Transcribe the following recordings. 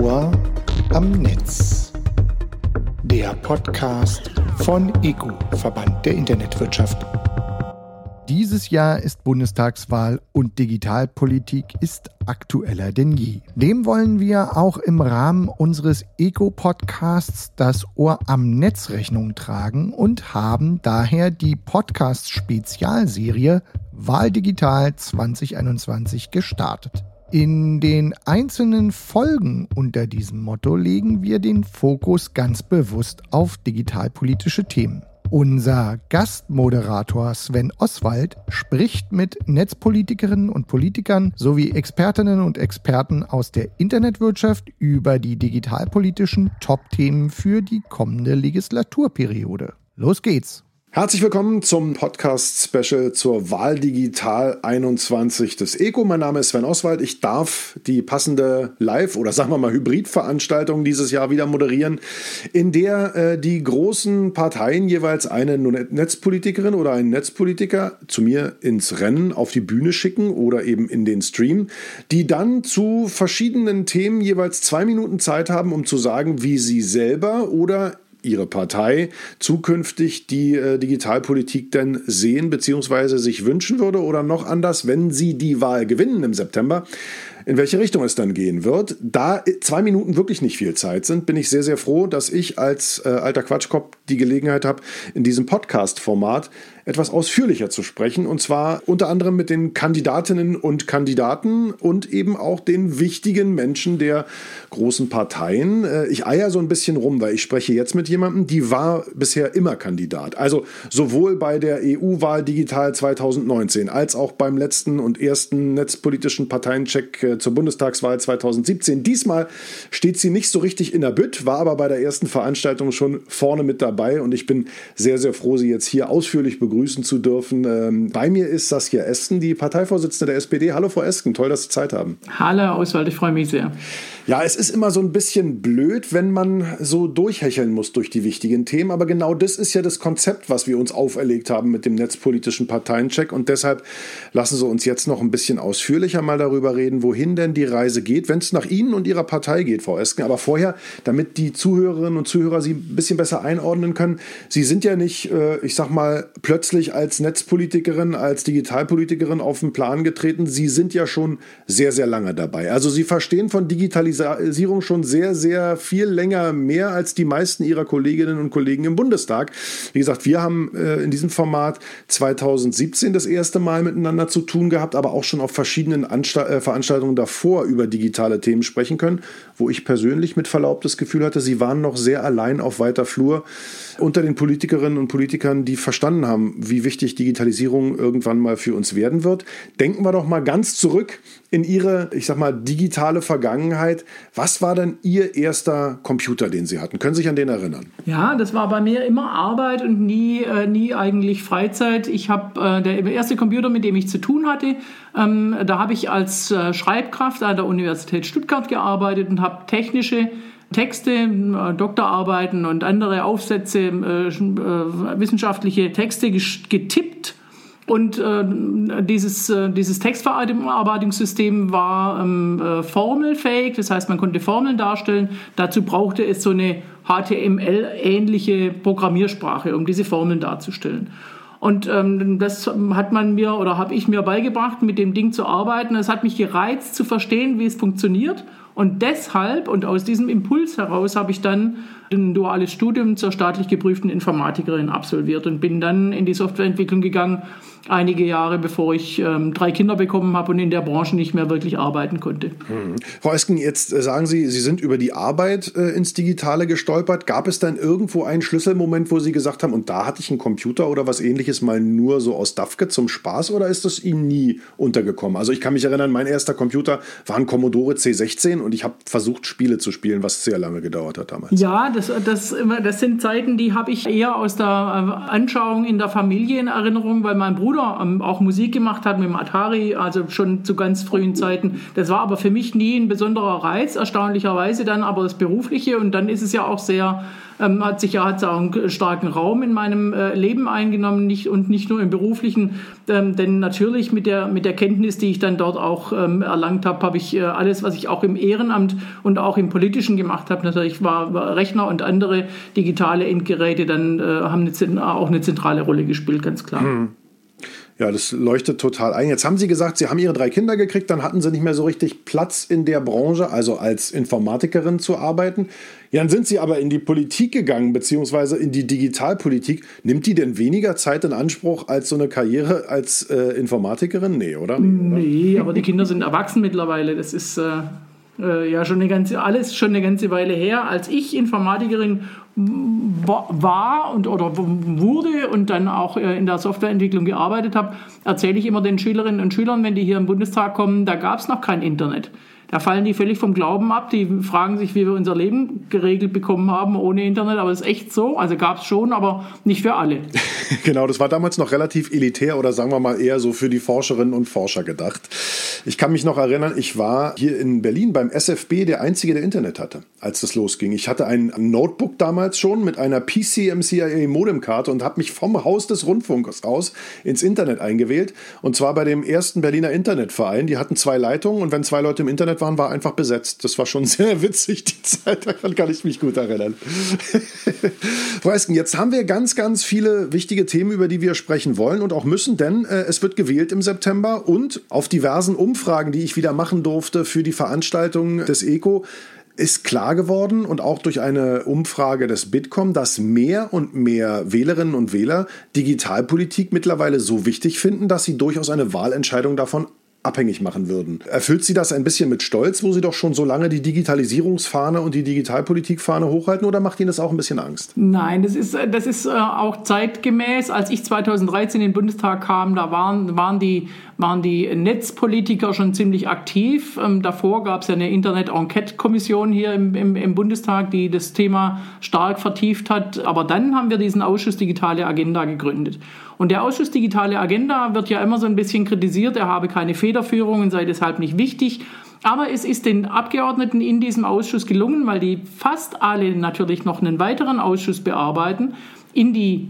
Ohr am Netz. Der Podcast von EGU, Verband der Internetwirtschaft. Dieses Jahr ist Bundestagswahl und Digitalpolitik ist aktueller denn je. Dem wollen wir auch im Rahmen unseres Eco-Podcasts das Ohr am Netz Rechnung tragen und haben daher die Podcast-Spezialserie Wahl Digital 2021 gestartet. In den einzelnen Folgen unter diesem Motto legen wir den Fokus ganz bewusst auf digitalpolitische Themen. Unser Gastmoderator Sven Oswald spricht mit Netzpolitikerinnen und Politikern sowie Expertinnen und Experten aus der Internetwirtschaft über die digitalpolitischen Top-Themen für die kommende Legislaturperiode. Los geht's! Herzlich willkommen zum Podcast-Special zur Wahl Digital 21 des ECO. Mein Name ist Sven Oswald. Ich darf die passende Live- oder sagen wir mal Hybrid-Veranstaltung dieses Jahr wieder moderieren, in der äh, die großen Parteien jeweils eine Netzpolitikerin oder einen Netzpolitiker zu mir ins Rennen auf die Bühne schicken oder eben in den Stream, die dann zu verschiedenen Themen jeweils zwei Minuten Zeit haben, um zu sagen, wie sie selber oder Ihre Partei zukünftig die äh, Digitalpolitik denn sehen bzw. sich wünschen würde oder noch anders, wenn Sie die Wahl gewinnen im September, in welche Richtung es dann gehen wird. Da zwei Minuten wirklich nicht viel Zeit sind, bin ich sehr, sehr froh, dass ich als äh, alter Quatschkopf die Gelegenheit habe, in diesem Podcast-Format etwas ausführlicher zu sprechen. Und zwar unter anderem mit den Kandidatinnen und Kandidaten und eben auch den wichtigen Menschen der großen Parteien. Äh, ich eier so ein bisschen rum, weil ich spreche jetzt mit jemandem, die war bisher immer Kandidat. Also sowohl bei der EU-Wahl Digital 2019 als auch beim letzten und ersten netzpolitischen Parteiencheck äh, zur Bundestagswahl 2017. Diesmal steht sie nicht so richtig in der Bütt, war aber bei der ersten Veranstaltung schon vorne mit dabei und ich bin sehr, sehr froh, sie jetzt hier ausführlich begrüßen begrüßen zu dürfen. Ähm, bei mir ist Saskia Esken, die Parteivorsitzende der SPD. Hallo, Frau Esken, toll, dass Sie Zeit haben. Hallo, Oswald, ich freue mich sehr. Ja, es ist immer so ein bisschen blöd, wenn man so durchhecheln muss durch die wichtigen Themen. Aber genau das ist ja das Konzept, was wir uns auferlegt haben mit dem netzpolitischen Parteiencheck. Und deshalb lassen Sie uns jetzt noch ein bisschen ausführlicher mal darüber reden, wohin denn die Reise geht, wenn es nach Ihnen und Ihrer Partei geht, Frau Esken. Aber vorher, damit die Zuhörerinnen und Zuhörer Sie ein bisschen besser einordnen können. Sie sind ja nicht, äh, ich sag mal, plötzlich als Netzpolitikerin, als Digitalpolitikerin auf den Plan getreten. Sie sind ja schon sehr, sehr lange dabei. Also Sie verstehen von Digitalisierung schon sehr, sehr viel länger mehr als die meisten ihrer Kolleginnen und Kollegen im Bundestag. Wie gesagt, wir haben äh, in diesem Format 2017 das erste Mal miteinander zu tun gehabt, aber auch schon auf verschiedenen äh, Veranstaltungen davor über digitale Themen sprechen können, wo ich persönlich mit Verlaub das Gefühl hatte, sie waren noch sehr allein auf weiter Flur unter den Politikerinnen und Politikern, die verstanden haben, wie wichtig Digitalisierung irgendwann mal für uns werden wird. Denken wir doch mal ganz zurück in Ihre, ich sag mal, digitale Vergangenheit. Was war denn Ihr erster Computer, den Sie hatten? Können Sie sich an den erinnern? Ja, das war bei mir immer Arbeit und nie, äh, nie eigentlich Freizeit. Ich habe äh, der erste Computer, mit dem ich zu tun hatte, ähm, da habe ich als äh, Schreibkraft an der Universität Stuttgart gearbeitet und habe technische Texte, äh, Doktorarbeiten und andere Aufsätze, äh, äh, wissenschaftliche Texte getippt und dieses, dieses Textverarbeitungssystem war ähm, äh, formelfähig, das heißt, man konnte Formeln darstellen. Dazu brauchte es so eine HTML-ähnliche Programmiersprache, um diese Formeln darzustellen. Und ähm, das hat man mir oder habe ich mir beigebracht, mit dem Ding zu arbeiten. Es hat mich gereizt, zu verstehen, wie es funktioniert. Und deshalb und aus diesem Impuls heraus habe ich dann ein duales Studium zur staatlich geprüften Informatikerin absolviert und bin dann in die Softwareentwicklung gegangen einige Jahre, bevor ich ähm, drei Kinder bekommen habe und in der Branche nicht mehr wirklich arbeiten konnte. Mhm. Frau Esken, jetzt äh, sagen Sie, Sie sind über die Arbeit äh, ins Digitale gestolpert. Gab es dann irgendwo einen Schlüsselmoment, wo Sie gesagt haben, und da hatte ich einen Computer oder was ähnliches mal nur so aus Dafke zum Spaß oder ist das Ihnen nie untergekommen? Also ich kann mich erinnern, mein erster Computer war ein Commodore C16 und ich habe versucht, Spiele zu spielen, was sehr lange gedauert hat damals. Ja, das, das, das sind Zeiten, die habe ich eher aus der äh, Anschauung in der Familie in Erinnerung, weil mein Bruder Bruder ähm, auch Musik gemacht hat mit dem Atari, also schon zu ganz frühen Zeiten. Das war aber für mich nie ein besonderer Reiz, erstaunlicherweise dann aber das Berufliche und dann ist es ja auch sehr ähm, hat sicher hat auch einen starken Raum in meinem äh, Leben eingenommen nicht, und nicht nur im beruflichen. Ähm, denn natürlich mit der, mit der Kenntnis, die ich dann dort auch ähm, erlangt habe, habe ich äh, alles, was ich auch im Ehrenamt und auch im Politischen gemacht habe, natürlich war, war Rechner und andere digitale Endgeräte dann äh, haben eine, auch eine zentrale Rolle gespielt, ganz klar. Hm. Ja, das leuchtet total ein. Jetzt haben Sie gesagt, Sie haben Ihre drei Kinder gekriegt, dann hatten Sie nicht mehr so richtig Platz in der Branche, also als Informatikerin zu arbeiten. Ja, sind Sie aber in die Politik gegangen, beziehungsweise in die Digitalpolitik. Nimmt die denn weniger Zeit in Anspruch als so eine Karriere als äh, Informatikerin? Nee, oder? Nee, aber die Kinder sind erwachsen mittlerweile. Das ist. Äh äh, ja schon eine ganze, alles schon eine ganze Weile her, als ich Informatikerin war und oder wurde und dann auch äh, in der Softwareentwicklung gearbeitet habe, erzähle ich immer den Schülerinnen und Schülern, wenn die hier im Bundestag kommen, da gab es noch kein Internet. Da fallen die völlig vom Glauben ab. Die fragen sich, wie wir unser Leben geregelt bekommen haben ohne Internet. Aber es ist echt so. Also gab es schon, aber nicht für alle. genau, das war damals noch relativ elitär oder sagen wir mal eher so für die Forscherinnen und Forscher gedacht. Ich kann mich noch erinnern, ich war hier in Berlin beim SFB der Einzige, der Internet hatte, als das losging. Ich hatte ein Notebook damals schon mit einer PCMCIA Modemkarte und habe mich vom Haus des Rundfunks aus ins Internet eingewählt. Und zwar bei dem ersten Berliner Internetverein. Die hatten zwei Leitungen und wenn zwei Leute im Internet waren, war einfach besetzt. Das war schon sehr witzig, die Zeit. Daran kann ich mich gut erinnern. Frau Esken, jetzt haben wir ganz, ganz viele wichtige Themen, über die wir sprechen wollen und auch müssen, denn äh, es wird gewählt im September und auf diversen Umfragen, die ich wieder machen durfte für die Veranstaltung des ECO, ist klar geworden und auch durch eine Umfrage des Bitkom, dass mehr und mehr Wählerinnen und Wähler Digitalpolitik mittlerweile so wichtig finden, dass sie durchaus eine Wahlentscheidung davon abhängig machen würden. Erfüllt Sie das ein bisschen mit Stolz, wo Sie doch schon so lange die Digitalisierungsfahne und die Digitalpolitikfahne hochhalten oder macht Ihnen das auch ein bisschen Angst? Nein, das ist, das ist äh, auch zeitgemäß. Als ich 2013 in den Bundestag kam, da waren, waren, die, waren die Netzpolitiker schon ziemlich aktiv. Ähm, davor gab es ja eine Internet-Enquete-Kommission hier im, im, im Bundestag, die das Thema stark vertieft hat. Aber dann haben wir diesen Ausschuss Digitale Agenda gegründet. Und der Ausschuss Digitale Agenda wird ja immer so ein bisschen kritisiert, er habe keine Federführung und sei deshalb nicht wichtig. Aber es ist den Abgeordneten in diesem Ausschuss gelungen, weil die fast alle natürlich noch einen weiteren Ausschuss bearbeiten, in die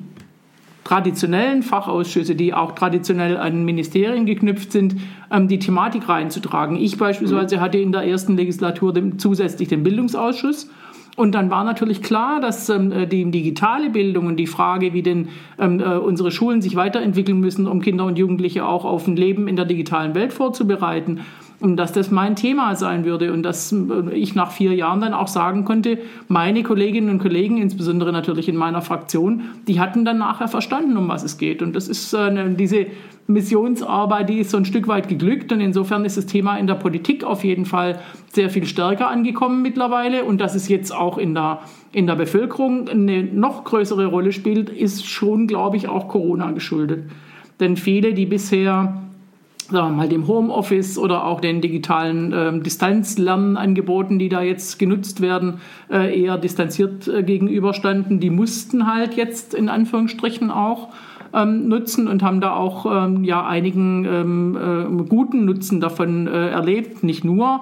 traditionellen Fachausschüsse, die auch traditionell an Ministerien geknüpft sind, ähm, die Thematik reinzutragen. Ich beispielsweise hatte in der ersten Legislatur zusätzlich den Bildungsausschuss und dann war natürlich klar, dass ähm, äh, die digitale Bildung und die Frage, wie denn ähm, äh, unsere Schulen sich weiterentwickeln müssen, um Kinder und Jugendliche auch auf ein Leben in der digitalen Welt vorzubereiten, und dass das mein Thema sein würde und dass äh, ich nach vier Jahren dann auch sagen konnte, meine Kolleginnen und Kollegen, insbesondere natürlich in meiner Fraktion, die hatten dann nachher verstanden, um was es geht. Und das ist äh, diese Missionsarbeit, die ist so ein Stück weit geglückt. Und insofern ist das Thema in der Politik auf jeden Fall sehr viel stärker angekommen mittlerweile. Und dass es jetzt auch in der, in der Bevölkerung eine noch größere Rolle spielt, ist schon, glaube ich, auch Corona geschuldet. Denn viele, die bisher sagen wir mal, dem Homeoffice oder auch den digitalen äh, Distanzlernangeboten, die da jetzt genutzt werden, äh, eher distanziert äh, gegenüberstanden. Die mussten halt jetzt in Anführungsstrichen auch ähm, nutzen und haben da auch ähm, ja, einigen ähm, äh, guten Nutzen davon äh, erlebt, nicht nur.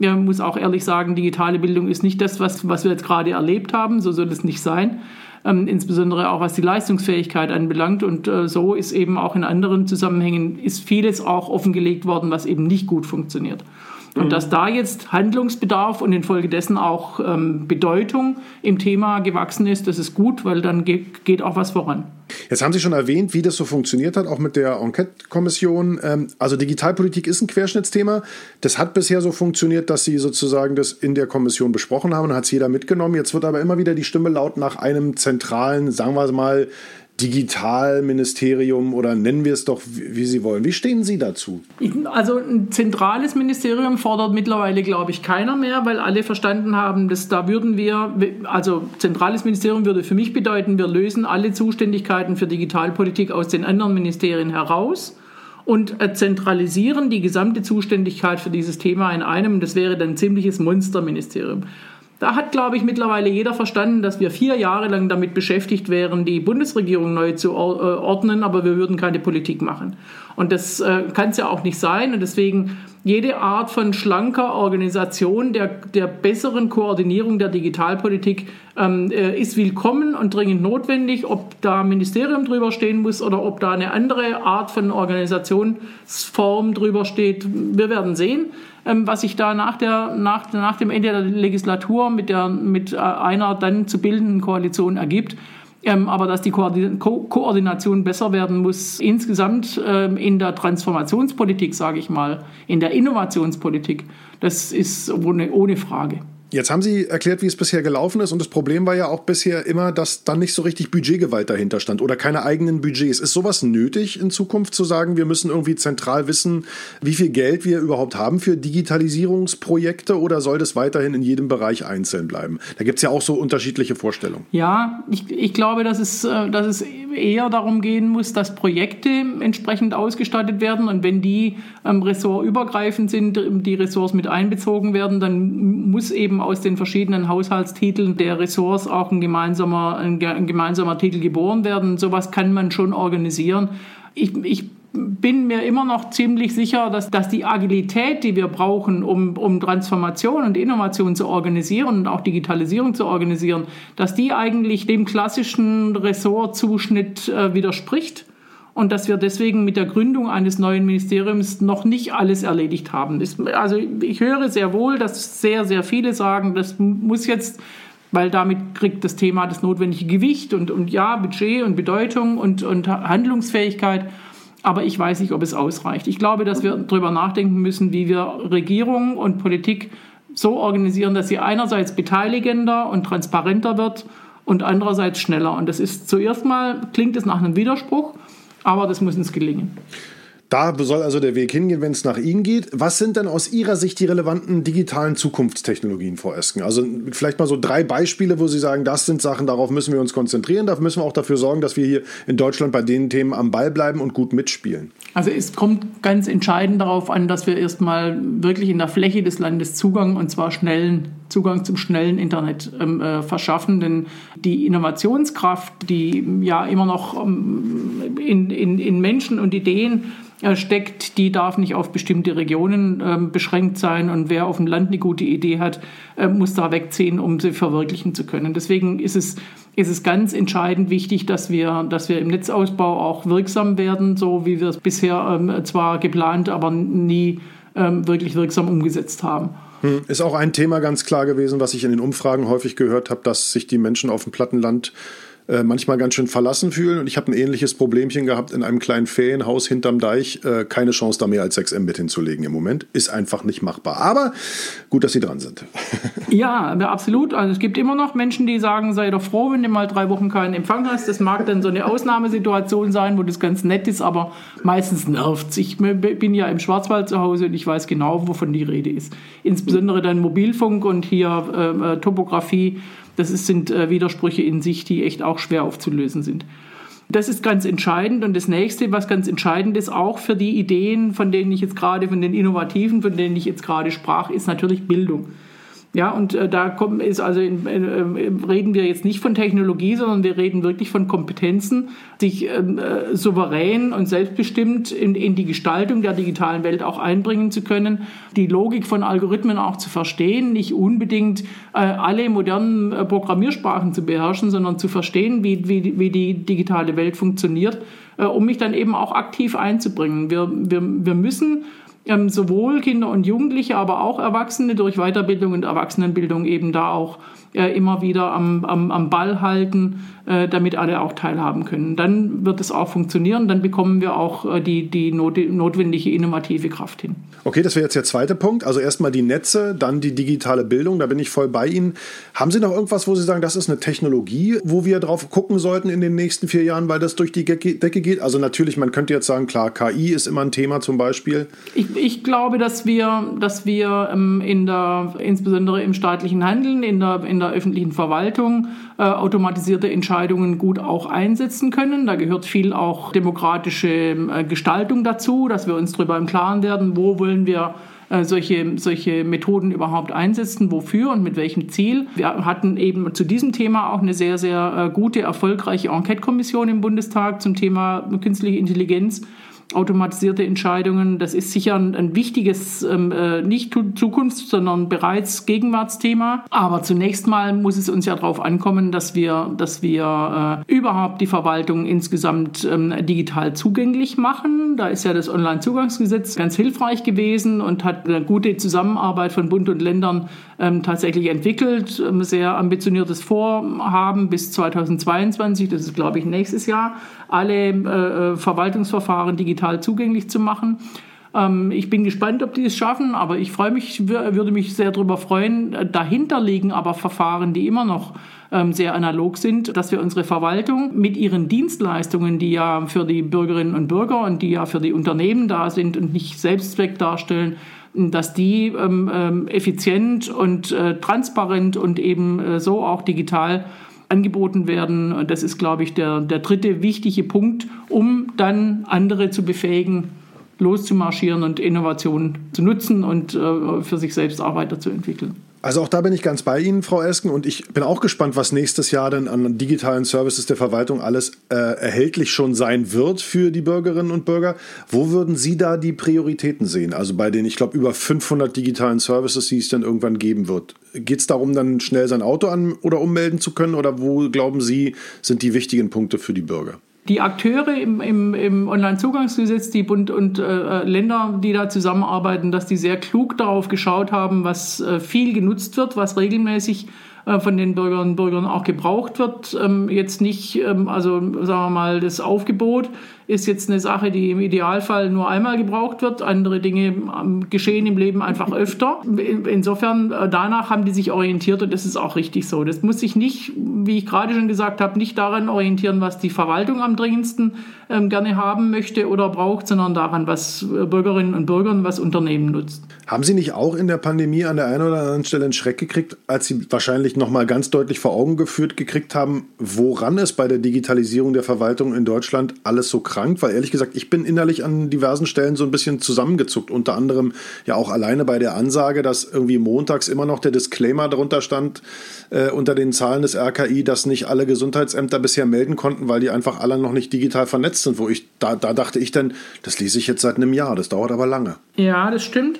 Man muss auch ehrlich sagen, digitale Bildung ist nicht das, was, was wir jetzt gerade erlebt haben, so soll es nicht sein ähm, insbesondere auch was die Leistungsfähigkeit anbelangt. Und äh, so ist eben auch in anderen Zusammenhängen ist vieles auch offengelegt worden, was eben nicht gut funktioniert. Und mhm. dass da jetzt Handlungsbedarf und infolgedessen auch ähm, Bedeutung im Thema gewachsen ist, das ist gut, weil dann geht, geht auch was voran. Jetzt haben Sie schon erwähnt, wie das so funktioniert hat, auch mit der Enquete-Kommission. Ähm, also Digitalpolitik ist ein Querschnittsthema. Das hat bisher so funktioniert, dass Sie sozusagen das in der Kommission besprochen haben und hat es jeder mitgenommen. Jetzt wird aber immer wieder die Stimme laut nach einem zentralen, sagen wir mal, Digitalministerium oder nennen wir es doch, wie Sie wollen. Wie stehen Sie dazu? Also ein zentrales Ministerium fordert mittlerweile, glaube ich, keiner mehr, weil alle verstanden haben, dass da würden wir, also zentrales Ministerium würde für mich bedeuten, wir lösen alle Zuständigkeiten für Digitalpolitik aus den anderen Ministerien heraus und zentralisieren die gesamte Zuständigkeit für dieses Thema in einem. Das wäre dann ein ziemliches Monsterministerium. Da hat, glaube ich, mittlerweile jeder verstanden, dass wir vier Jahre lang damit beschäftigt wären, die Bundesregierung neu zu äh, ordnen, aber wir würden keine Politik machen. Und das äh, kann es ja auch nicht sein. Und deswegen jede Art von schlanker Organisation der, der besseren Koordinierung der Digitalpolitik ähm, äh, ist willkommen und dringend notwendig. Ob da ein Ministerium drüber stehen muss oder ob da eine andere Art von Organisationsform drüber steht, wir werden sehen. Ähm, was sich da nach, der, nach, nach dem Ende der Legislatur mit, der, mit äh, einer dann zu bildenden Koalition ergibt. Ähm, aber dass die Ko Koordination besser werden muss, insgesamt ähm, in der Transformationspolitik, sage ich mal, in der Innovationspolitik, das ist ohne, ohne Frage. Jetzt haben Sie erklärt, wie es bisher gelaufen ist und das Problem war ja auch bisher immer, dass dann nicht so richtig Budgetgewalt dahinter stand oder keine eigenen Budgets. Ist sowas nötig in Zukunft zu sagen, wir müssen irgendwie zentral wissen, wie viel Geld wir überhaupt haben für Digitalisierungsprojekte oder soll das weiterhin in jedem Bereich einzeln bleiben? Da gibt es ja auch so unterschiedliche Vorstellungen. Ja, ich, ich glaube, dass es, äh, dass es eher darum gehen muss, dass Projekte entsprechend ausgestattet werden und wenn die ähm, ressortübergreifend sind, die Ressorts mit einbezogen werden, dann muss eben aus den verschiedenen Haushaltstiteln der Ressorts auch ein gemeinsamer, ein, ein gemeinsamer Titel geboren werden. Sowas kann man schon organisieren. Ich, ich bin mir immer noch ziemlich sicher, dass, dass die Agilität, die wir brauchen, um, um Transformation und Innovation zu organisieren und auch Digitalisierung zu organisieren, dass die eigentlich dem klassischen Ressortzuschnitt äh, widerspricht und dass wir deswegen mit der Gründung eines neuen Ministeriums noch nicht alles erledigt haben. Also ich höre sehr wohl, dass sehr, sehr viele sagen, das muss jetzt, weil damit kriegt das Thema das notwendige Gewicht und, und ja, Budget und Bedeutung und, und Handlungsfähigkeit. Aber ich weiß nicht, ob es ausreicht. Ich glaube, dass wir darüber nachdenken müssen, wie wir Regierung und Politik so organisieren, dass sie einerseits beteiligender und transparenter wird und andererseits schneller. Und das ist zuerst mal, klingt es nach einem Widerspruch, aber das muss uns gelingen. Da soll also der Weg hingehen, wenn es nach Ihnen geht. Was sind denn aus Ihrer Sicht die relevanten digitalen Zukunftstechnologien, Frau Esken? Also vielleicht mal so drei Beispiele, wo Sie sagen, das sind Sachen, darauf müssen wir uns konzentrieren. Da müssen wir auch dafür sorgen, dass wir hier in Deutschland bei den Themen am Ball bleiben und gut mitspielen. Also es kommt ganz entscheidend darauf an, dass wir erstmal wirklich in der Fläche des Landes Zugang und zwar schnellen Zugang zum schnellen Internet ähm, äh, verschaffen. Denn die Innovationskraft, die ja immer noch ähm, in, in, in Menschen und Ideen äh, steckt, die darf nicht auf bestimmte Regionen äh, beschränkt sein. Und wer auf dem Land eine gute Idee hat, äh, muss da wegziehen, um sie verwirklichen zu können. Deswegen ist es, ist es ganz entscheidend wichtig, dass wir, dass wir im Netzausbau auch wirksam werden, so wie wir es bisher ähm, zwar geplant, aber nie ähm, wirklich wirksam umgesetzt haben. Hm, ist auch ein Thema ganz klar gewesen, was ich in den Umfragen häufig gehört habe, dass sich die Menschen auf dem Plattenland äh, manchmal ganz schön verlassen fühlen. Und ich habe ein ähnliches Problemchen gehabt in einem kleinen Ferienhaus hinterm Deich. Äh, keine Chance, da mehr als 6 Mbit hinzulegen im Moment. Ist einfach nicht machbar. Aber gut, dass Sie dran sind. ja, absolut. Also es gibt immer noch Menschen, die sagen, sei doch froh, wenn du mal drei Wochen keinen Empfang hast. Das mag dann so eine Ausnahmesituation sein, wo das ganz nett ist, aber meistens nervt es. Ich bin ja im Schwarzwald zu Hause und ich weiß genau, wovon die Rede ist. Insbesondere dann Mobilfunk und hier äh, äh Topografie das ist, sind äh, Widersprüche in sich, die echt auch schwer aufzulösen sind. Das ist ganz entscheidend. Und das nächste, was ganz entscheidend ist, auch für die Ideen, von denen ich jetzt gerade, von den Innovativen, von denen ich jetzt gerade sprach, ist natürlich Bildung. Ja, und äh, da kommt, ist also in, äh, reden wir jetzt nicht von Technologie, sondern wir reden wirklich von Kompetenzen, sich ähm, äh, souverän und selbstbestimmt in, in die Gestaltung der digitalen Welt auch einbringen zu können, die Logik von Algorithmen auch zu verstehen, nicht unbedingt äh, alle modernen äh, Programmiersprachen zu beherrschen, sondern zu verstehen, wie, wie, wie die digitale Welt funktioniert, äh, um mich dann eben auch aktiv einzubringen. Wir, wir, wir müssen ähm, sowohl Kinder und Jugendliche, aber auch Erwachsene durch Weiterbildung und Erwachsenenbildung eben da auch äh, immer wieder am, am, am Ball halten, äh, damit alle auch teilhaben können. Dann wird es auch funktionieren, dann bekommen wir auch äh, die, die not notwendige innovative Kraft hin. Okay, das wäre jetzt der zweite Punkt. Also erstmal die Netze, dann die digitale Bildung, da bin ich voll bei Ihnen. Haben Sie noch irgendwas, wo Sie sagen, das ist eine Technologie, wo wir drauf gucken sollten in den nächsten vier Jahren, weil das durch die Decke geht? Also natürlich, man könnte jetzt sagen, klar, KI ist immer ein Thema zum Beispiel. Ich, ich glaube, dass wir, dass wir ähm, in der, insbesondere im staatlichen Handeln, in der, in der der öffentlichen Verwaltung äh, automatisierte Entscheidungen gut auch einsetzen können. Da gehört viel auch demokratische äh, Gestaltung dazu, dass wir uns darüber im Klaren werden, wo wollen wir äh, solche, solche Methoden überhaupt einsetzen, wofür und mit welchem Ziel. Wir hatten eben zu diesem Thema auch eine sehr, sehr äh, gute, erfolgreiche Enquete-Kommission im Bundestag zum Thema künstliche Intelligenz automatisierte Entscheidungen. Das ist sicher ein, ein wichtiges, ähm, äh, nicht Zukunfts-, sondern bereits Gegenwartsthema. Aber zunächst mal muss es uns ja darauf ankommen, dass wir, dass wir äh, überhaupt die Verwaltung insgesamt ähm, digital zugänglich machen. Da ist ja das Onlinezugangsgesetz ganz hilfreich gewesen und hat eine gute Zusammenarbeit von Bund und Ländern tatsächlich entwickelt. Ähm, sehr ambitioniertes Vorhaben bis 2022, das ist glaube ich nächstes Jahr, alle äh, äh, Verwaltungsverfahren digital zugänglich zu machen. Ähm, ich bin gespannt, ob die es schaffen, aber ich freue mich, würde mich sehr darüber freuen. Dahinter liegen aber Verfahren, die immer noch ähm, sehr analog sind, dass wir unsere Verwaltung mit ihren Dienstleistungen, die ja für die Bürgerinnen und Bürger und die ja für die Unternehmen da sind und nicht Selbstzweck darstellen, dass die ähm, ähm, effizient und äh, transparent und eben äh, so auch digital angeboten werden. Das ist, glaube ich, der, der dritte wichtige Punkt, um dann andere zu befähigen, loszumarschieren und Innovationen zu nutzen und äh, für sich selbst auch weiterzuentwickeln. Also auch da bin ich ganz bei Ihnen, Frau Esken, und ich bin auch gespannt, was nächstes Jahr denn an digitalen Services der Verwaltung alles äh, erhältlich schon sein wird für die Bürgerinnen und Bürger. Wo würden Sie da die Prioritäten sehen? Also bei den, ich glaube, über 500 digitalen Services, die es dann irgendwann geben wird. Geht es darum, dann schnell sein Auto an oder ummelden zu können? Oder wo, glauben Sie, sind die wichtigen Punkte für die Bürger? Die Akteure im, im, im Onlinezugangsgesetz, die Bund und äh, Länder, die da zusammenarbeiten, dass die sehr klug darauf geschaut haben, was äh, viel genutzt wird, was regelmäßig äh, von den Bürgerinnen und Bürgern auch gebraucht wird. Ähm, jetzt nicht, ähm, also sagen wir mal, das Aufgebot ist jetzt eine Sache, die im Idealfall nur einmal gebraucht wird. Andere Dinge ähm, geschehen im Leben einfach öfter. Insofern, äh, danach haben die sich orientiert und das ist auch richtig so. Das muss sich nicht, wie ich gerade schon gesagt habe, nicht daran orientieren, was die Verwaltung am dringendsten ähm, gerne haben möchte oder braucht, sondern daran, was äh, Bürgerinnen und Bürger und was Unternehmen nutzt. Haben Sie nicht auch in der Pandemie an der einen oder anderen Stelle einen Schreck gekriegt, als Sie wahrscheinlich nochmal ganz deutlich vor Augen geführt gekriegt haben, woran es bei der Digitalisierung der Verwaltung in Deutschland alles so krankt? Weil ehrlich gesagt, ich bin innerlich an diversen Stellen so ein bisschen zusammengezuckt. Unter anderem ja auch alleine bei der Ansage, dass irgendwie montags immer noch der Disclaimer darunter stand, äh, unter den Zahlen des RKI, dass nicht alle Gesundheitsämter bisher melden konnten, weil die einfach alle noch nicht digital vernetzt sind. Wo ich, da, da dachte ich dann, das lese ich jetzt seit einem Jahr, das dauert aber lange. Ja, das stimmt.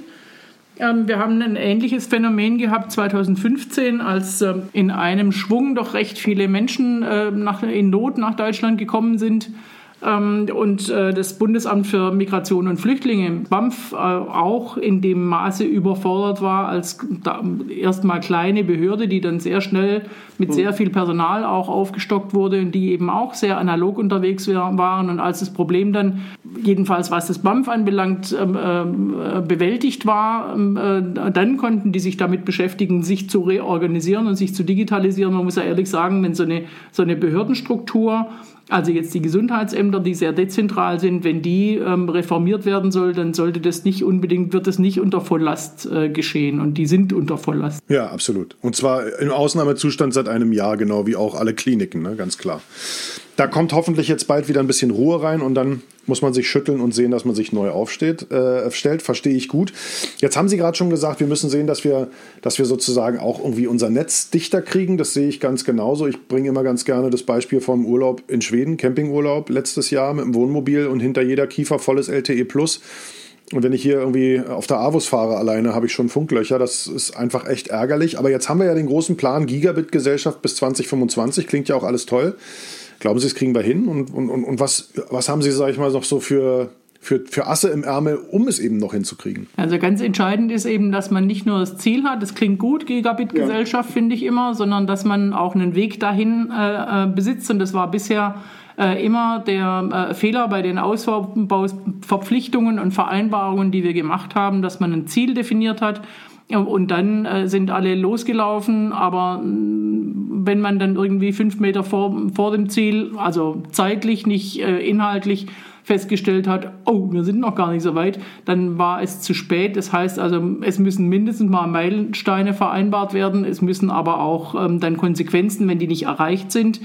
Ähm, wir haben ein ähnliches Phänomen gehabt 2015, als ähm, in einem Schwung doch recht viele Menschen äh, in Not nach Deutschland gekommen sind und äh, das Bundesamt für Migration und Flüchtlinge, BAMF, äh, auch in dem Maße überfordert war als erstmal kleine Behörde, die dann sehr schnell mit sehr viel Personal auch aufgestockt wurde und die eben auch sehr analog unterwegs waren. Und als das Problem dann, jedenfalls was das BAMF anbelangt, ähm, äh, bewältigt war, ähm, dann konnten die sich damit beschäftigen, sich zu reorganisieren und sich zu digitalisieren. Man muss ja ehrlich sagen, wenn so eine, so eine Behördenstruktur also jetzt die Gesundheitsämter, die sehr dezentral sind, wenn die ähm, reformiert werden soll, dann sollte das nicht unbedingt, wird es nicht unter Volllast äh, geschehen. Und die sind unter Volllast. Ja, absolut. Und zwar im Ausnahmezustand seit einem Jahr, genau wie auch alle Kliniken, ne? ganz klar. Da kommt hoffentlich jetzt bald wieder ein bisschen Ruhe rein und dann muss man sich schütteln und sehen, dass man sich neu aufsteht, äh, stellt. Verstehe ich gut. Jetzt haben Sie gerade schon gesagt, wir müssen sehen, dass wir, dass wir sozusagen auch irgendwie unser Netz dichter kriegen. Das sehe ich ganz genauso. Ich bringe immer ganz gerne das Beispiel vom Urlaub in Schweden, Campingurlaub letztes Jahr mit dem Wohnmobil und hinter jeder Kiefer volles LTE Plus. Und wenn ich hier irgendwie auf der Avus fahre alleine, habe ich schon Funklöcher. Das ist einfach echt ärgerlich. Aber jetzt haben wir ja den großen Plan Gigabit-Gesellschaft bis 2025. Klingt ja auch alles toll. Glauben Sie, das kriegen wir hin? Und, und, und was, was haben Sie, sage ich mal, noch so für, für, für Asse im Ärmel, um es eben noch hinzukriegen? Also ganz entscheidend ist eben, dass man nicht nur das Ziel hat, das klingt gut, Gigabit-Gesellschaft, ja. finde ich immer, sondern dass man auch einen Weg dahin äh, äh besitzt. Und das war bisher äh, immer der äh, Fehler bei den Ausbauverpflichtungen und Vereinbarungen, die wir gemacht haben, dass man ein Ziel definiert hat und dann äh, sind alle losgelaufen, aber mm, wenn man dann irgendwie fünf Meter vor, vor dem Ziel, also zeitlich, nicht äh, inhaltlich, festgestellt hat, oh, wir sind noch gar nicht so weit, dann war es zu spät. Das heißt also, es müssen mindestens mal Meilensteine vereinbart werden, es müssen aber auch ähm, dann Konsequenzen, wenn die nicht erreicht sind,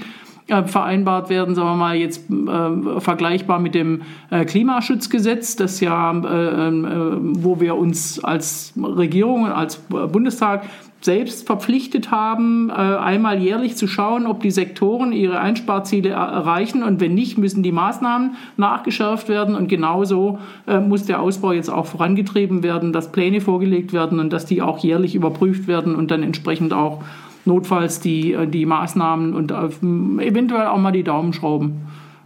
vereinbart werden, sagen wir mal jetzt äh, vergleichbar mit dem äh, Klimaschutzgesetz, das ja, äh, äh, wo wir uns als Regierung, als Bundestag selbst verpflichtet haben, äh, einmal jährlich zu schauen, ob die Sektoren ihre Einsparziele erreichen. Und wenn nicht, müssen die Maßnahmen nachgeschärft werden. Und genauso muss der Ausbau jetzt auch vorangetrieben werden, dass Pläne vorgelegt werden und dass die auch jährlich überprüft werden und dann entsprechend auch notfalls die, äh, die Maßnahmen und äh, eventuell auch mal die Daumenschrauben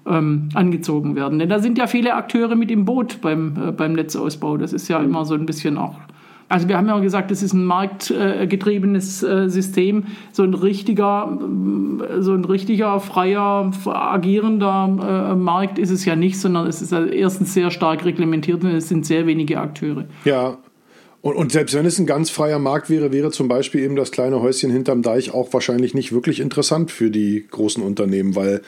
ähm, angezogen werden. Denn da sind ja viele Akteure mit im Boot beim, äh, beim Netzausbau. Das ist ja immer so ein bisschen auch. Also wir haben ja gesagt, das ist ein marktgetriebenes äh, System. So ein richtiger, so ein richtiger freier, agierender Markt ist es ja nicht, sondern es ist erstens sehr stark reglementiert und es sind sehr wenige Akteure. Ja, und, und, selbst wenn es ein ganz freier Markt wäre, wäre zum Beispiel eben das kleine Häuschen hinterm Deich auch wahrscheinlich nicht wirklich interessant für die großen Unternehmen, weil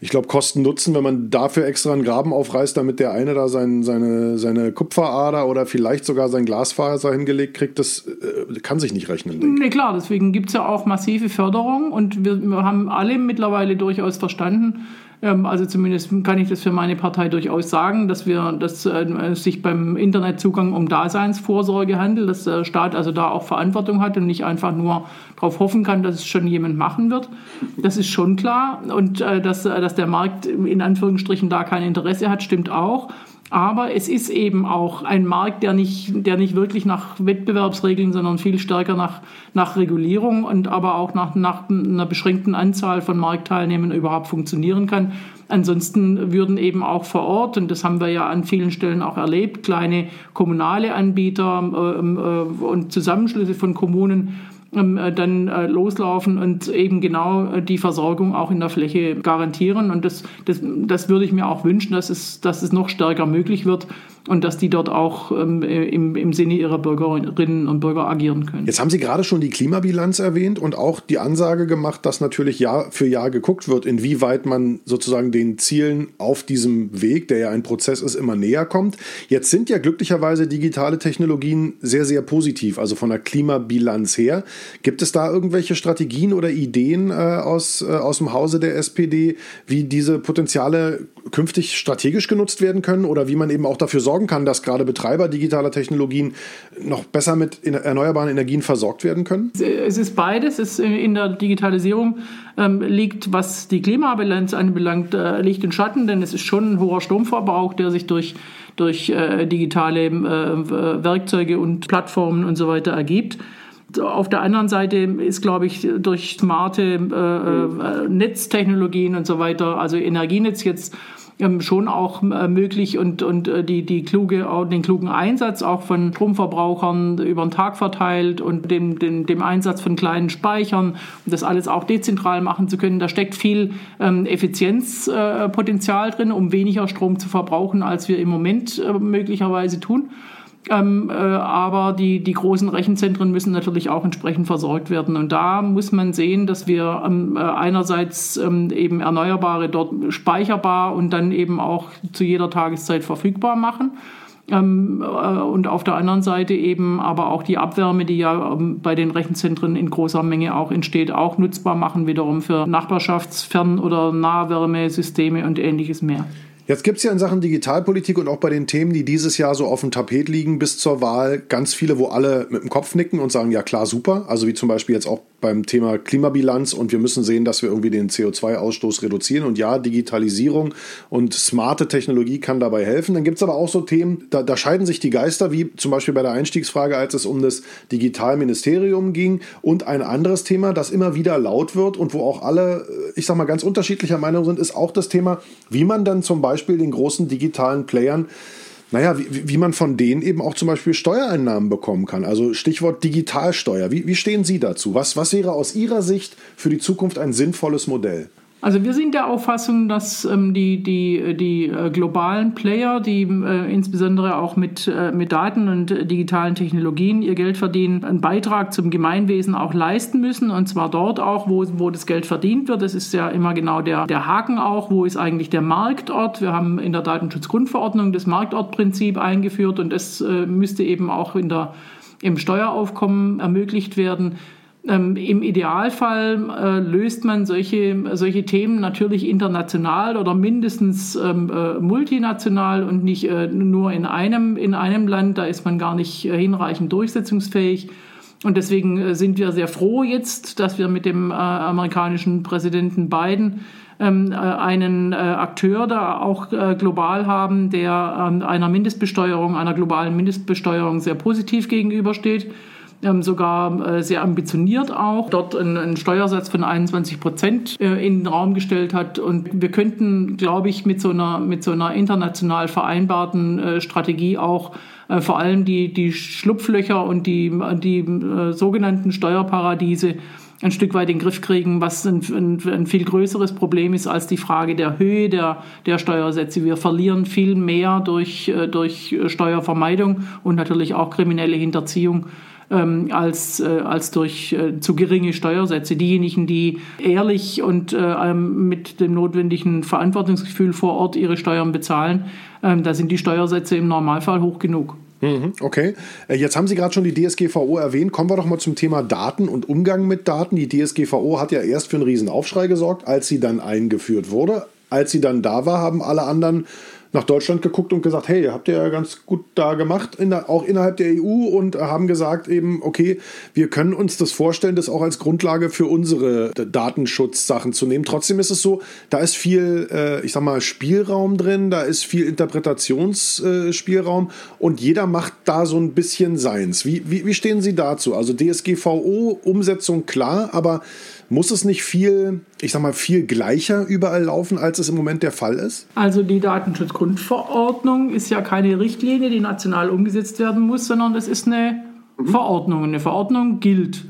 ich glaube, Kosten Nutzen, wenn man dafür extra einen Graben aufreißt, damit der eine da sein, seine, seine Kupferader oder vielleicht sogar sein Glasfaser hingelegt kriegt, das äh, kann sich nicht rechnen. Nee, klar, deswegen gibt es ja auch massive Förderung und wir, haben alle mittlerweile durchaus verstanden, also zumindest kann ich das für meine Partei durchaus sagen, dass wir, dass äh, sich beim Internetzugang um Daseinsvorsorge handelt, dass der Staat also da auch Verantwortung hat und nicht einfach nur darauf hoffen kann, dass es schon jemand machen wird. Das ist schon klar. Und äh, dass, äh, dass der Markt in Anführungsstrichen da kein Interesse hat, stimmt auch. Aber es ist eben auch ein Markt, der nicht, der nicht wirklich nach Wettbewerbsregeln, sondern viel stärker nach, nach Regulierung und aber auch nach, nach einer beschränkten Anzahl von Marktteilnehmern überhaupt funktionieren kann. Ansonsten würden eben auch vor Ort, und das haben wir ja an vielen Stellen auch erlebt, kleine kommunale Anbieter äh, äh, und Zusammenschlüsse von Kommunen dann äh, loslaufen und eben genau äh, die Versorgung auch in der Fläche garantieren. Und das, das, das würde ich mir auch wünschen, dass es, dass es noch stärker möglich wird und dass die dort auch ähm, im, im Sinne ihrer Bürgerinnen und Bürger agieren können. Jetzt haben Sie gerade schon die Klimabilanz erwähnt und auch die Ansage gemacht, dass natürlich Jahr für Jahr geguckt wird, inwieweit man sozusagen den Zielen auf diesem Weg, der ja ein Prozess ist, immer näher kommt. Jetzt sind ja glücklicherweise digitale Technologien sehr, sehr positiv, also von der Klimabilanz her. Gibt es da irgendwelche Strategien oder Ideen äh, aus, äh, aus dem Hause der SPD, wie diese Potenziale künftig strategisch genutzt werden können oder wie man eben auch dafür sorgen kann, dass gerade Betreiber digitaler Technologien noch besser mit erneuerbaren Energien versorgt werden können? Es ist beides. Es in der Digitalisierung ähm, liegt, was die Klimabilanz anbelangt, äh, Licht und Schatten, denn es ist schon ein hoher Stromverbrauch, der sich durch durch äh, digitale äh, Werkzeuge und Plattformen und so weiter ergibt. Auf der anderen Seite ist, glaube ich, durch smarte äh, äh, Netztechnologien und so weiter, also Energienetz jetzt ähm, schon auch äh, möglich und, und äh, die, die kluge, den klugen Einsatz auch von Stromverbrauchern über den Tag verteilt und dem, dem, dem Einsatz von kleinen Speichern, um das alles auch dezentral machen zu können. Da steckt viel ähm, Effizienzpotenzial äh, drin, um weniger Strom zu verbrauchen, als wir im Moment äh, möglicherweise tun. Ähm, äh, aber die, die großen Rechenzentren müssen natürlich auch entsprechend versorgt werden. Und da muss man sehen, dass wir ähm, äh, einerseits ähm, eben Erneuerbare dort speicherbar und dann eben auch zu jeder Tageszeit verfügbar machen. Ähm, äh, und auf der anderen Seite eben aber auch die Abwärme, die ja ähm, bei den Rechenzentren in großer Menge auch entsteht, auch nutzbar machen, wiederum für Nachbarschaftsfern- oder Nahwärmesysteme und ähnliches mehr. Jetzt gibt es ja in Sachen Digitalpolitik und auch bei den Themen, die dieses Jahr so auf dem Tapet liegen bis zur Wahl, ganz viele, wo alle mit dem Kopf nicken und sagen, ja klar, super. Also wie zum Beispiel jetzt auch beim Thema Klimabilanz und wir müssen sehen, dass wir irgendwie den CO2-Ausstoß reduzieren. Und ja, Digitalisierung und smarte Technologie kann dabei helfen. Dann gibt es aber auch so Themen, da, da scheiden sich die Geister, wie zum Beispiel bei der Einstiegsfrage, als es um das Digitalministerium ging. Und ein anderes Thema, das immer wieder laut wird und wo auch alle, ich sag mal, ganz unterschiedlicher Meinung sind, ist auch das Thema, wie man dann zum Beispiel den großen digitalen Playern naja, wie, wie man von denen eben auch zum Beispiel Steuereinnahmen bekommen kann. Also Stichwort Digitalsteuer. Wie, wie stehen Sie dazu? Was, was wäre aus Ihrer Sicht für die Zukunft ein sinnvolles Modell? Also wir sind der Auffassung, dass ähm, die, die, die äh, globalen Player, die äh, insbesondere auch mit, äh, mit Daten und digitalen Technologien ihr Geld verdienen, einen Beitrag zum Gemeinwesen auch leisten müssen. Und zwar dort auch, wo, wo das Geld verdient wird. Das ist ja immer genau der, der Haken auch. Wo ist eigentlich der Marktort? Wir haben in der Datenschutzgrundverordnung das Marktortprinzip eingeführt und das äh, müsste eben auch in der, im Steueraufkommen ermöglicht werden. Ähm, Im Idealfall äh, löst man solche, solche Themen natürlich international oder mindestens ähm, äh, multinational und nicht äh, nur in einem, in einem Land. Da ist man gar nicht äh, hinreichend durchsetzungsfähig. Und deswegen äh, sind wir sehr froh jetzt, dass wir mit dem äh, amerikanischen Präsidenten Biden ähm, einen Akteur da auch global haben, der ähm, einer Mindestbesteuerung, einer globalen Mindestbesteuerung sehr positiv gegenübersteht sogar äh, sehr ambitioniert auch, dort einen, Steuersatz von 21 Prozent äh, in den Raum gestellt hat. Und wir könnten, glaube ich, mit so einer, mit so einer international vereinbarten äh, Strategie auch vor allem die, die Schlupflöcher und die, die sogenannten Steuerparadiese ein Stück weit in den Griff kriegen, was ein, ein, ein, viel größeres Problem ist als die Frage der Höhe der, der Steuersätze. Wir verlieren viel mehr durch, durch Steuervermeidung und natürlich auch kriminelle Hinterziehung ähm, als, äh, als durch äh, zu geringe Steuersätze. Diejenigen, die ehrlich und äh, ähm, mit dem notwendigen Verantwortungsgefühl vor Ort ihre Steuern bezahlen, ähm, da sind die Steuersätze im Normalfall hoch genug. Mhm, okay, äh, jetzt haben Sie gerade schon die DSGVO erwähnt. Kommen wir doch mal zum Thema Daten und Umgang mit Daten. Die DSGVO hat ja erst für einen riesen Aufschrei gesorgt, als sie dann eingeführt wurde. Als sie dann da war, haben alle anderen nach Deutschland geguckt und gesagt, hey, habt ihr ja ganz gut da gemacht, in der, auch innerhalb der EU und haben gesagt eben, okay, wir können uns das vorstellen, das auch als Grundlage für unsere Datenschutzsachen zu nehmen. Trotzdem ist es so, da ist viel, äh, ich sag mal, Spielraum drin, da ist viel Interpretationsspielraum äh, und jeder macht da so ein bisschen seins. Wie, wie, wie stehen Sie dazu? Also DSGVO, Umsetzung klar, aber muss es nicht viel, ich sag mal, viel gleicher überall laufen, als es im Moment der Fall ist? Also die Datenschutzgrundverordnung ist ja keine Richtlinie, die national umgesetzt werden muss, sondern das ist eine mhm. Verordnung. Eine Verordnung gilt.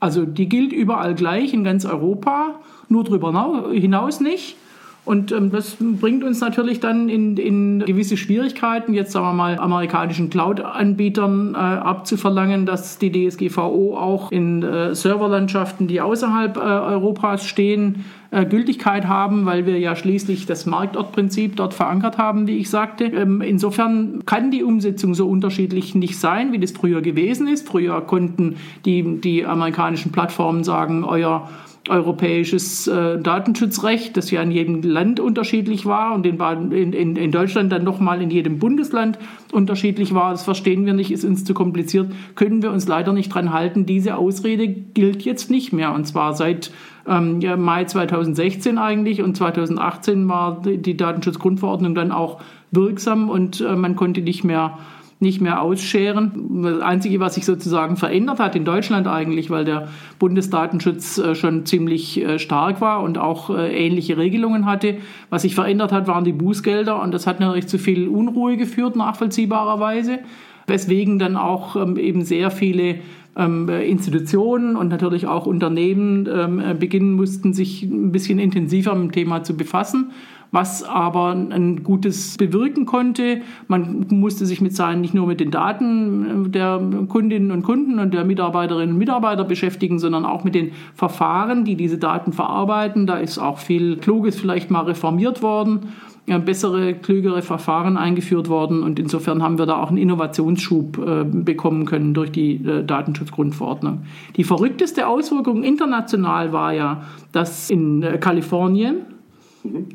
Also die gilt überall gleich in ganz Europa, nur darüber hinaus nicht. Und ähm, das bringt uns natürlich dann in, in gewisse Schwierigkeiten, jetzt sagen wir mal amerikanischen Cloud-Anbietern äh, abzuverlangen, dass die DSGVO auch in äh, Serverlandschaften, die außerhalb äh, Europas stehen, äh, Gültigkeit haben, weil wir ja schließlich das Marktortprinzip dort verankert haben, wie ich sagte. Ähm, insofern kann die Umsetzung so unterschiedlich nicht sein, wie das früher gewesen ist. Früher konnten die, die amerikanischen Plattformen sagen, euer europäisches äh, Datenschutzrecht, das ja in jedem Land unterschiedlich war und in, in, in Deutschland dann nochmal in jedem Bundesland unterschiedlich war. Das verstehen wir nicht, ist uns zu kompliziert, können wir uns leider nicht dran halten. Diese Ausrede gilt jetzt nicht mehr und zwar seit ähm, ja, Mai 2016 eigentlich und 2018 war die Datenschutzgrundverordnung dann auch wirksam und äh, man konnte nicht mehr nicht mehr ausscheren. Das Einzige, was sich sozusagen verändert hat in Deutschland eigentlich, weil der Bundesdatenschutz äh, schon ziemlich äh, stark war und auch äh, ähnliche Regelungen hatte. Was sich verändert hat, waren die Bußgelder und das hat natürlich zu viel Unruhe geführt, nachvollziehbarerweise, weswegen dann auch ähm, eben sehr viele ähm, Institutionen und natürlich auch Unternehmen ähm, beginnen mussten, sich ein bisschen intensiver mit dem Thema zu befassen was aber ein gutes bewirken konnte. Man musste sich mit seinen, nicht nur mit den Daten der Kundinnen und Kunden und der Mitarbeiterinnen und Mitarbeiter beschäftigen, sondern auch mit den Verfahren, die diese Daten verarbeiten. Da ist auch viel Kluges vielleicht mal reformiert worden bessere, klügere Verfahren eingeführt worden und insofern haben wir da auch einen Innovationsschub äh, bekommen können durch die äh, Datenschutzgrundverordnung. Die verrückteste Auswirkung international war ja, dass in äh, Kalifornien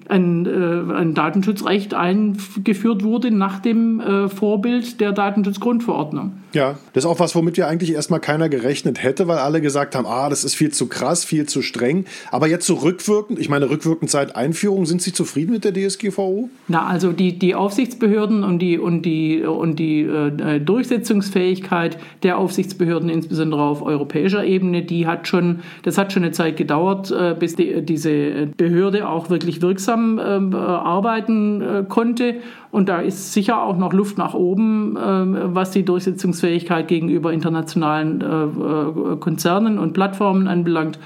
ein, äh, ein Datenschutzrecht eingeführt wurde nach dem äh, Vorbild der Datenschutzgrundverordnung. Ja, das ist auch was, womit ja eigentlich erstmal keiner gerechnet hätte, weil alle gesagt haben, ah, das ist viel zu krass, viel zu streng. Aber jetzt so rückwirkend, ich meine rückwirkend seit Einführung, sind Sie zufrieden mit der DSGVO? Na, also die, die Aufsichtsbehörden und die, und die, und die äh, Durchsetzungsfähigkeit der Aufsichtsbehörden, insbesondere auf europäischer Ebene, die hat schon, das hat schon eine Zeit gedauert, äh, bis die, diese Behörde auch wirklich wirksam ähm, äh, arbeiten konnte. Und da ist sicher auch noch Luft nach oben, ähm, was die Durchsetzungsfähigkeit gegenüber internationalen äh, äh, Konzernen und Plattformen anbelangt.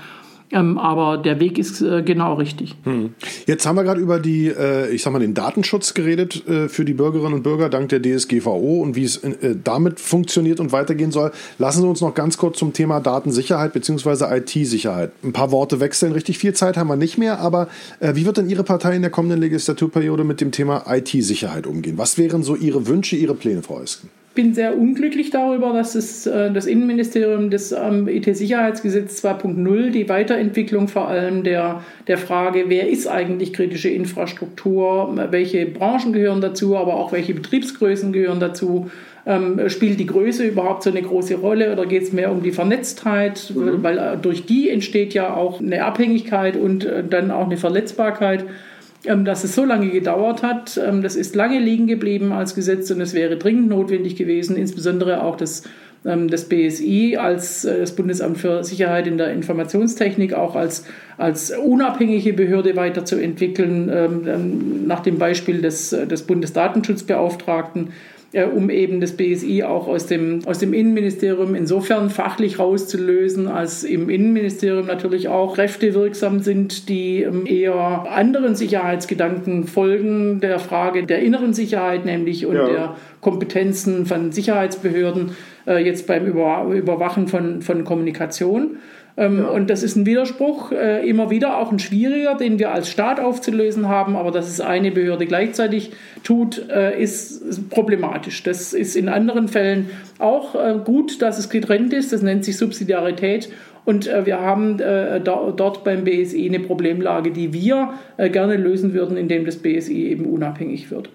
Ähm, aber der Weg ist äh, genau richtig. Hm. Jetzt haben wir gerade über die, äh, ich sag mal, den Datenschutz geredet äh, für die Bürgerinnen und Bürger dank der DSGVO und wie es äh, damit funktioniert und weitergehen soll. Lassen Sie uns noch ganz kurz zum Thema Datensicherheit bzw. IT-Sicherheit. Ein paar Worte wechseln. Richtig viel Zeit haben wir nicht mehr, aber äh, wie wird denn Ihre Partei in der kommenden Legislaturperiode mit dem Thema IT-Sicherheit umgehen? Was wären so Ihre Wünsche, Ihre Pläne, Frau Esken? Bin sehr unglücklich darüber, dass es, äh, das Innenministerium das ähm, IT-Sicherheitsgesetz 2.0 die Weiterentwicklung vor allem der, der Frage, wer ist eigentlich kritische Infrastruktur, welche Branchen gehören dazu, aber auch welche Betriebsgrößen gehören dazu, ähm, spielt die Größe überhaupt so eine große Rolle oder geht es mehr um die Vernetztheit, mhm. weil äh, durch die entsteht ja auch eine Abhängigkeit und äh, dann auch eine Verletzbarkeit. Ähm, dass es so lange gedauert hat. Ähm, das ist lange liegen geblieben als Gesetz und es wäre dringend notwendig gewesen, insbesondere auch das, ähm, das BSI als äh, das Bundesamt für Sicherheit in der Informationstechnik auch als, als unabhängige Behörde weiterzuentwickeln, nach dem Beispiel des, äh, des Bundesdatenschutzbeauftragten um eben das BSI auch aus dem, aus dem Innenministerium insofern fachlich rauszulösen, als im Innenministerium natürlich auch Kräfte wirksam sind, die ähm, eher anderen Sicherheitsgedanken folgen, der Frage der inneren Sicherheit nämlich und ja. der Kompetenzen von Sicherheitsbehörden äh, jetzt beim Überwachen von, von Kommunikation. Ähm, ja. Und das ist ein Widerspruch, äh, immer wieder auch ein schwieriger, den wir als Staat aufzulösen haben, aber dass es eine Behörde gleichzeitig tut, äh, ist problematisch. Das ist in anderen Fällen auch äh, gut, dass es getrennt ist, das nennt sich Subsidiarität. Und wir haben dort beim BSI eine Problemlage, die wir gerne lösen würden, indem das BSI eben unabhängig wird.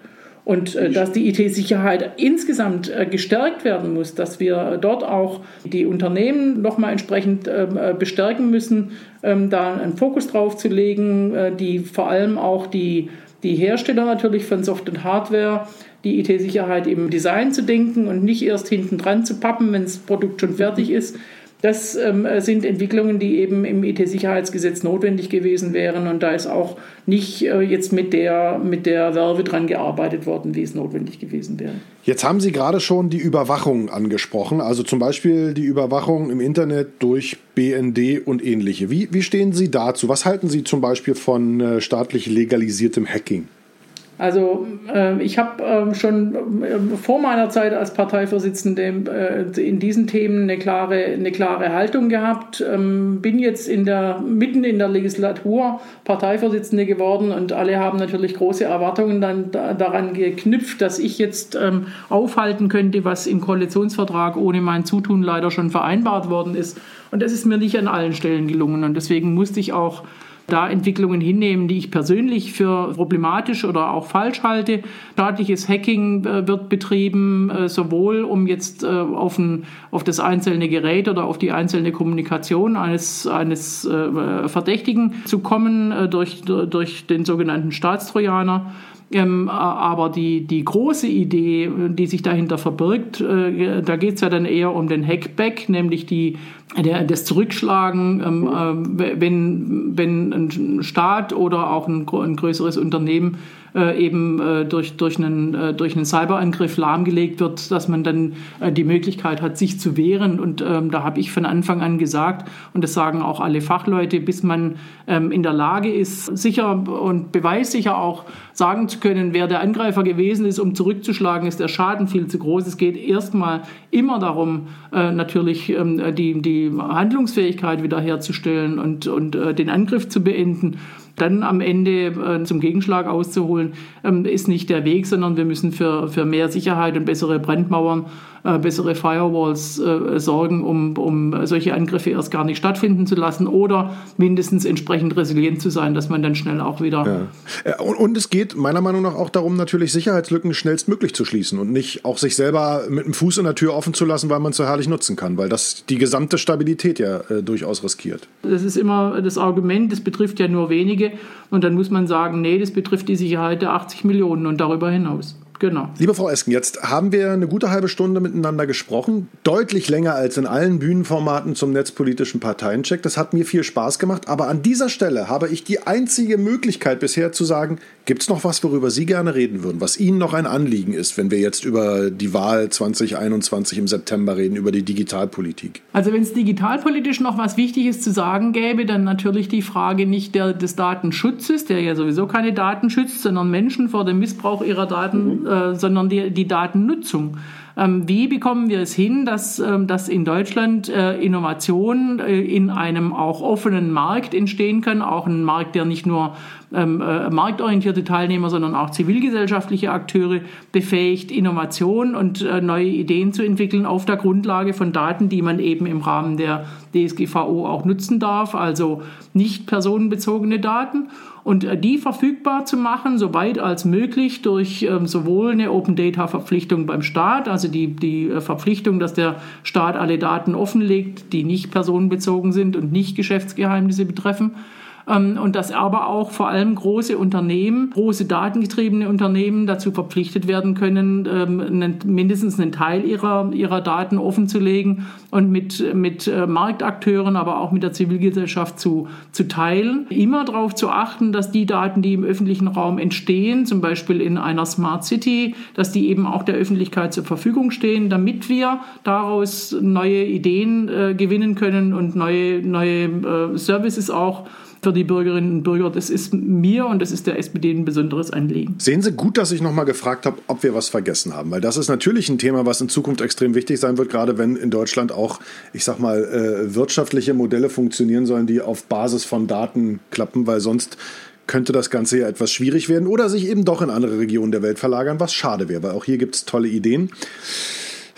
Und äh, dass die IT-Sicherheit insgesamt äh, gestärkt werden muss, dass wir dort auch die Unternehmen nochmal entsprechend ähm, äh, bestärken müssen, ähm, da einen Fokus drauf zu legen, äh, die vor allem auch die, die Hersteller natürlich von Soft- und Hardware, die IT-Sicherheit im Design zu denken und nicht erst hinten dran zu pappen, wenn das Produkt schon fertig ist das ähm, sind Entwicklungen, die eben im IT-Sicherheitsgesetz notwendig gewesen wären. Und da ist auch nicht äh, jetzt mit der, mit der Werbe dran gearbeitet worden, wie es notwendig gewesen wäre. Jetzt haben Sie gerade schon die Überwachung angesprochen, also zum Beispiel die Überwachung im Internet durch BND und ähnliche. Wie, wie stehen Sie dazu? Was halten Sie zum Beispiel von äh, staatlich legalisiertem Hacking? Also äh, ich habe äh, schon äh, vor meiner Zeit als Parteivorsitzende äh, in diesen Themen eine klare, eine klare Haltung gehabt. Ähm, bin jetzt in der, mitten in der Legislatur Parteivorsitzende geworden und alle haben natürlich große Erwartungen dann da, daran geknüpft, dass ich jetzt ähm, aufhalten könnte, was im Koalitionsvertrag ohne mein Zutun leider schon vereinbart worden ist. Und das ist mir nicht an allen Stellen gelungen. Und deswegen musste ich auch da Entwicklungen hinnehmen, die ich persönlich für problematisch oder auch falsch halte. Staatliches Hacking äh, wird betrieben, äh, sowohl um jetzt äh, auf, ein, auf das einzelne Gerät oder auf die einzelne Kommunikation eines, eines Verdächtigen zu kommen durch, durch den sogenannten Staatstrojaner. Ähm, aber die, die große Idee, die sich dahinter verbirgt, äh, da geht es ja dann eher um den Hackback, nämlich die, der, das Zurückschlagen, ähm, äh, wenn, wenn ein Staat oder auch ein, ein größeres Unternehmen eben äh, durch, durch, einen, äh, durch einen Cyberangriff lahmgelegt wird, dass man dann äh, die Möglichkeit hat, sich zu wehren. Und ähm, da habe ich von Anfang an gesagt, und das sagen auch alle Fachleute, bis man ähm, in der Lage ist, sicher und beweissicher auch sagen zu können, wer der Angreifer gewesen ist, um zurückzuschlagen, ist der Schaden viel zu groß. Es geht erstmal immer darum, äh, natürlich ähm, die, die Handlungsfähigkeit wiederherzustellen und, und äh, den Angriff zu beenden dann am Ende äh, zum Gegenschlag auszuholen, ähm, ist nicht der Weg, sondern wir müssen für, für mehr Sicherheit und bessere Brandmauern äh, bessere Firewalls äh, sorgen, um, um solche Angriffe erst gar nicht stattfinden zu lassen oder mindestens entsprechend resilient zu sein, dass man dann schnell auch wieder. Ja. Und, und, es geht meiner Meinung nach auch darum, natürlich Sicherheitslücken schnellstmöglich zu schließen und nicht auch sich selber mit dem Fuß in der Tür offen zu lassen, weil man es so herrlich nutzen kann, weil das die gesamte Stabilität ja äh, durchaus riskiert. Das ist immer das Argument, das betrifft ja nur wenige und dann muss man sagen, nee, das betrifft die Sicherheit der 80 Millionen und darüber hinaus. Genau. Liebe Frau Esken, jetzt haben wir eine gute halbe Stunde miteinander gesprochen. Deutlich länger als in allen Bühnenformaten zum netzpolitischen Parteiencheck. Das hat mir viel Spaß gemacht. Aber an dieser Stelle habe ich die einzige Möglichkeit bisher zu sagen, gibt es noch was, worüber Sie gerne reden würden, was Ihnen noch ein Anliegen ist, wenn wir jetzt über die Wahl 2021 im September reden, über die Digitalpolitik? Also wenn es digitalpolitisch noch was Wichtiges zu sagen gäbe, dann natürlich die Frage nicht der, des Datenschutzes, der ja sowieso keine Daten schützt, sondern Menschen vor dem Missbrauch ihrer Daten. Mhm äh, sondern die, die Datennutzung. Ähm, wie bekommen wir es hin, dass, ähm, dass in Deutschland äh, Innovation äh, in einem auch offenen Markt entstehen kann, auch ein Markt, der nicht nur ähm, äh, marktorientierte Teilnehmer, sondern auch zivilgesellschaftliche Akteure befähigt, Innovation und neue Ideen zu entwickeln auf der Grundlage von Daten, die man eben im Rahmen der DSGVO auch nutzen darf, also nicht personenbezogene Daten und äh, die verfügbar zu machen, soweit als möglich durch ähm, sowohl eine Open Data Verpflichtung beim Staat, also die, die äh, Verpflichtung, dass der Staat alle Daten offenlegt, die nicht personenbezogen sind und nicht Geschäftsgeheimnisse betreffen, und dass aber auch vor allem große Unternehmen, große datengetriebene Unternehmen dazu verpflichtet werden können, ähm, mindestens einen Teil ihrer, ihrer Daten offenzulegen und mit, mit äh, Marktakteuren, aber auch mit der Zivilgesellschaft zu, zu teilen. Immer darauf zu achten, dass die Daten, die im öffentlichen Raum entstehen, zum Beispiel in einer Smart City, dass die eben auch der Öffentlichkeit zur Verfügung stehen, damit wir daraus neue Ideen äh, gewinnen können und neue, neue äh, Services auch für die Bürgerinnen und Bürger. Das ist mir und das ist der SPD ein besonderes Anliegen. Sehen Sie gut, dass ich nochmal gefragt habe, ob wir was vergessen haben, weil das ist natürlich ein Thema, was in Zukunft extrem wichtig sein wird, gerade wenn in Deutschland auch, ich sag mal, äh, wirtschaftliche Modelle funktionieren sollen, die auf Basis von Daten klappen, weil sonst könnte das Ganze ja etwas schwierig werden oder sich eben doch in andere Regionen der Welt verlagern, was schade wäre, weil auch hier gibt es tolle Ideen.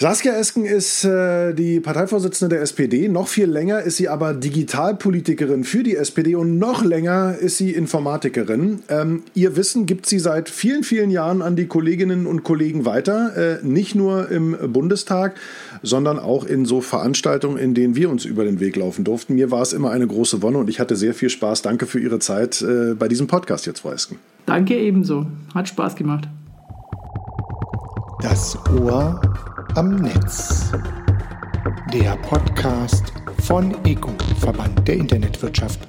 Saskia Esken ist äh, die Parteivorsitzende der SPD. Noch viel länger ist sie aber Digitalpolitikerin für die SPD und noch länger ist sie Informatikerin. Ähm, ihr Wissen gibt sie seit vielen, vielen Jahren an die Kolleginnen und Kollegen weiter. Äh, nicht nur im Bundestag, sondern auch in so Veranstaltungen, in denen wir uns über den Weg laufen durften. Mir war es immer eine große Wonne und ich hatte sehr viel Spaß. Danke für Ihre Zeit äh, bei diesem Podcast jetzt, Frau Esken. Danke ebenso. Hat Spaß gemacht. Das Ohr am Netz. Der Podcast von EGU, Verband der Internetwirtschaft.